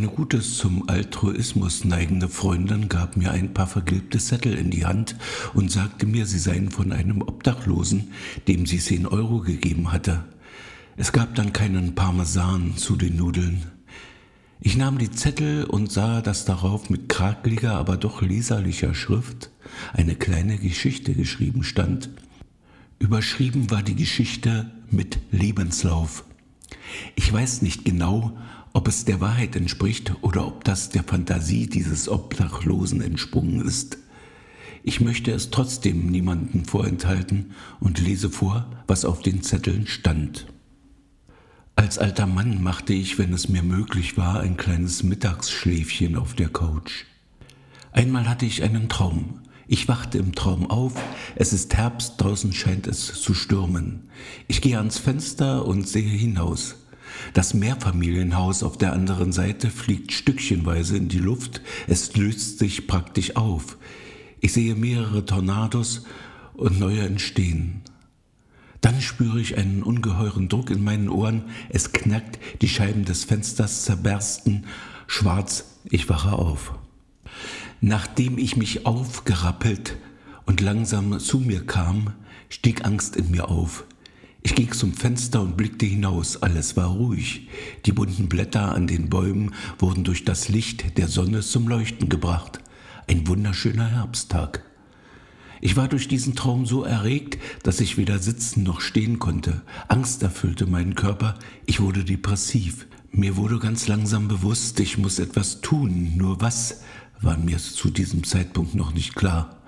Eine gute zum Altruismus neigende Freundin gab mir ein paar vergilbte Zettel in die Hand und sagte mir, sie seien von einem Obdachlosen, dem sie zehn Euro gegeben hatte. Es gab dann keinen Parmesan zu den Nudeln. Ich nahm die Zettel und sah, dass darauf mit krakeliger, aber doch leserlicher Schrift eine kleine Geschichte geschrieben stand. Überschrieben war die Geschichte mit Lebenslauf. Ich weiß nicht genau, ob es der Wahrheit entspricht oder ob das der Fantasie dieses Obdachlosen entsprungen ist. Ich möchte es trotzdem niemanden vorenthalten und lese vor, was auf den Zetteln stand. Als alter Mann machte ich, wenn es mir möglich war, ein kleines Mittagsschläfchen auf der Couch. Einmal hatte ich einen Traum. Ich wachte im Traum auf, es ist Herbst, draußen scheint es zu stürmen. Ich gehe ans Fenster und sehe hinaus. Das Mehrfamilienhaus auf der anderen Seite fliegt stückchenweise in die Luft, es löst sich praktisch auf. Ich sehe mehrere Tornados und neue entstehen. Dann spüre ich einen ungeheuren Druck in meinen Ohren, es knackt, die Scheiben des Fensters zerbersten, schwarz, ich wache auf. Nachdem ich mich aufgerappelt und langsam zu mir kam, stieg Angst in mir auf. Ich ging zum Fenster und blickte hinaus. Alles war ruhig. Die bunten Blätter an den Bäumen wurden durch das Licht der Sonne zum Leuchten gebracht. Ein wunderschöner Herbsttag. Ich war durch diesen Traum so erregt, dass ich weder sitzen noch stehen konnte. Angst erfüllte meinen Körper. Ich wurde depressiv. Mir wurde ganz langsam bewusst, ich muss etwas tun. Nur was, war mir zu diesem Zeitpunkt noch nicht klar.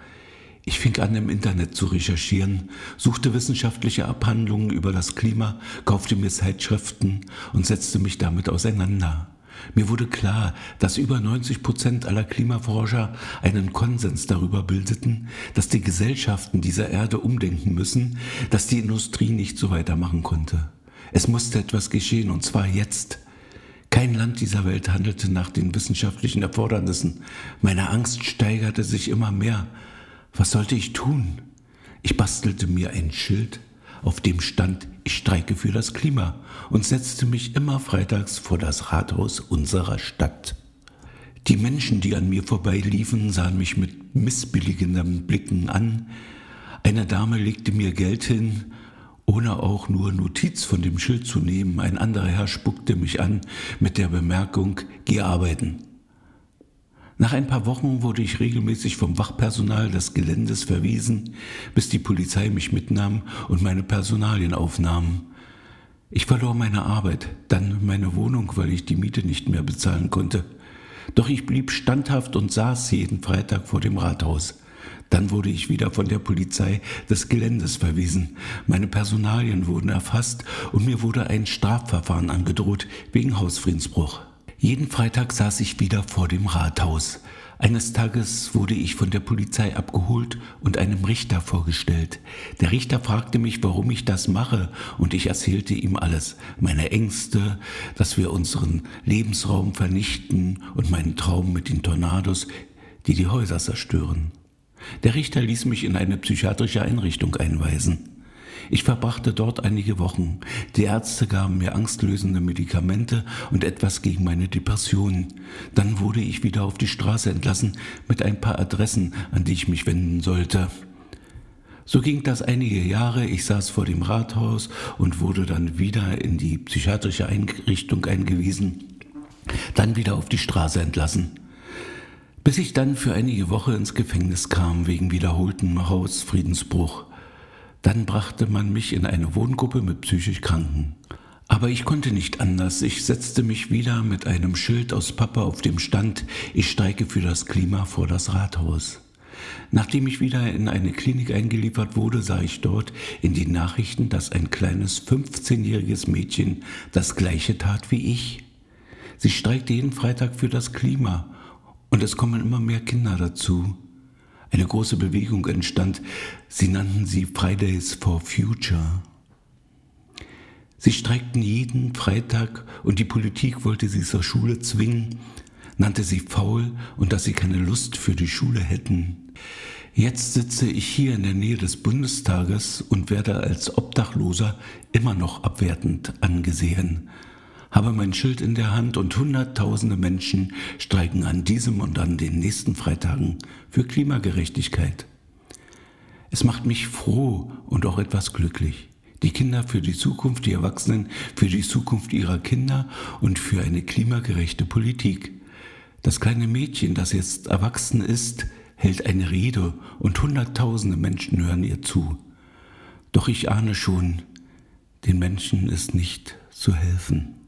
Ich fing an, im Internet zu recherchieren, suchte wissenschaftliche Abhandlungen über das Klima, kaufte mir Zeitschriften und setzte mich damit auseinander. Mir wurde klar, dass über 90 Prozent aller Klimaforscher einen Konsens darüber bildeten, dass die Gesellschaften dieser Erde umdenken müssen, dass die Industrie nicht so weitermachen konnte. Es musste etwas geschehen, und zwar jetzt. Kein Land dieser Welt handelte nach den wissenschaftlichen Erfordernissen. Meine Angst steigerte sich immer mehr. Was sollte ich tun? Ich bastelte mir ein Schild, auf dem stand, ich streike für das Klima und setzte mich immer freitags vor das Rathaus unserer Stadt. Die Menschen, die an mir vorbeiliefen, sahen mich mit missbilligenden Blicken an. Eine Dame legte mir Geld hin, ohne auch nur Notiz von dem Schild zu nehmen. Ein anderer Herr spuckte mich an mit der Bemerkung, geh arbeiten. Nach ein paar Wochen wurde ich regelmäßig vom Wachpersonal des Geländes verwiesen, bis die Polizei mich mitnahm und meine Personalien aufnahm. Ich verlor meine Arbeit, dann meine Wohnung, weil ich die Miete nicht mehr bezahlen konnte. Doch ich blieb standhaft und saß jeden Freitag vor dem Rathaus. Dann wurde ich wieder von der Polizei des Geländes verwiesen. Meine Personalien wurden erfasst und mir wurde ein Strafverfahren angedroht wegen Hausfriedensbruch. Jeden Freitag saß ich wieder vor dem Rathaus. Eines Tages wurde ich von der Polizei abgeholt und einem Richter vorgestellt. Der Richter fragte mich, warum ich das mache, und ich erzählte ihm alles. Meine Ängste, dass wir unseren Lebensraum vernichten und meinen Traum mit den Tornados, die die Häuser zerstören. Der Richter ließ mich in eine psychiatrische Einrichtung einweisen. Ich verbrachte dort einige Wochen. Die Ärzte gaben mir angstlösende Medikamente und etwas gegen meine Depressionen. Dann wurde ich wieder auf die Straße entlassen mit ein paar Adressen, an die ich mich wenden sollte. So ging das einige Jahre. Ich saß vor dem Rathaus und wurde dann wieder in die psychiatrische Einrichtung eingewiesen, dann wieder auf die Straße entlassen. Bis ich dann für einige Wochen ins Gefängnis kam wegen wiederholtem Hausfriedensbruch. Dann brachte man mich in eine Wohngruppe mit psychisch Kranken. Aber ich konnte nicht anders. Ich setzte mich wieder mit einem Schild aus Pappe auf dem Stand, ich steige für das Klima vor das Rathaus. Nachdem ich wieder in eine Klinik eingeliefert wurde, sah ich dort in den Nachrichten, dass ein kleines 15-jähriges Mädchen das gleiche tat wie ich. Sie streikte jeden Freitag für das Klima und es kommen immer mehr Kinder dazu. Eine große Bewegung entstand. Sie nannten sie Fridays for Future. Sie streikten jeden Freitag und die Politik wollte sie zur Schule zwingen, nannte sie faul und dass sie keine Lust für die Schule hätten. Jetzt sitze ich hier in der Nähe des Bundestages und werde als Obdachloser immer noch abwertend angesehen. Habe mein Schild in der Hand und Hunderttausende Menschen streiken an diesem und an den nächsten Freitagen für Klimagerechtigkeit. Es macht mich froh und auch etwas glücklich. Die Kinder für die Zukunft, die Erwachsenen für die Zukunft ihrer Kinder und für eine klimagerechte Politik. Das kleine Mädchen, das jetzt erwachsen ist, hält eine Rede und Hunderttausende Menschen hören ihr zu. Doch ich ahne schon, den Menschen ist nicht zu helfen.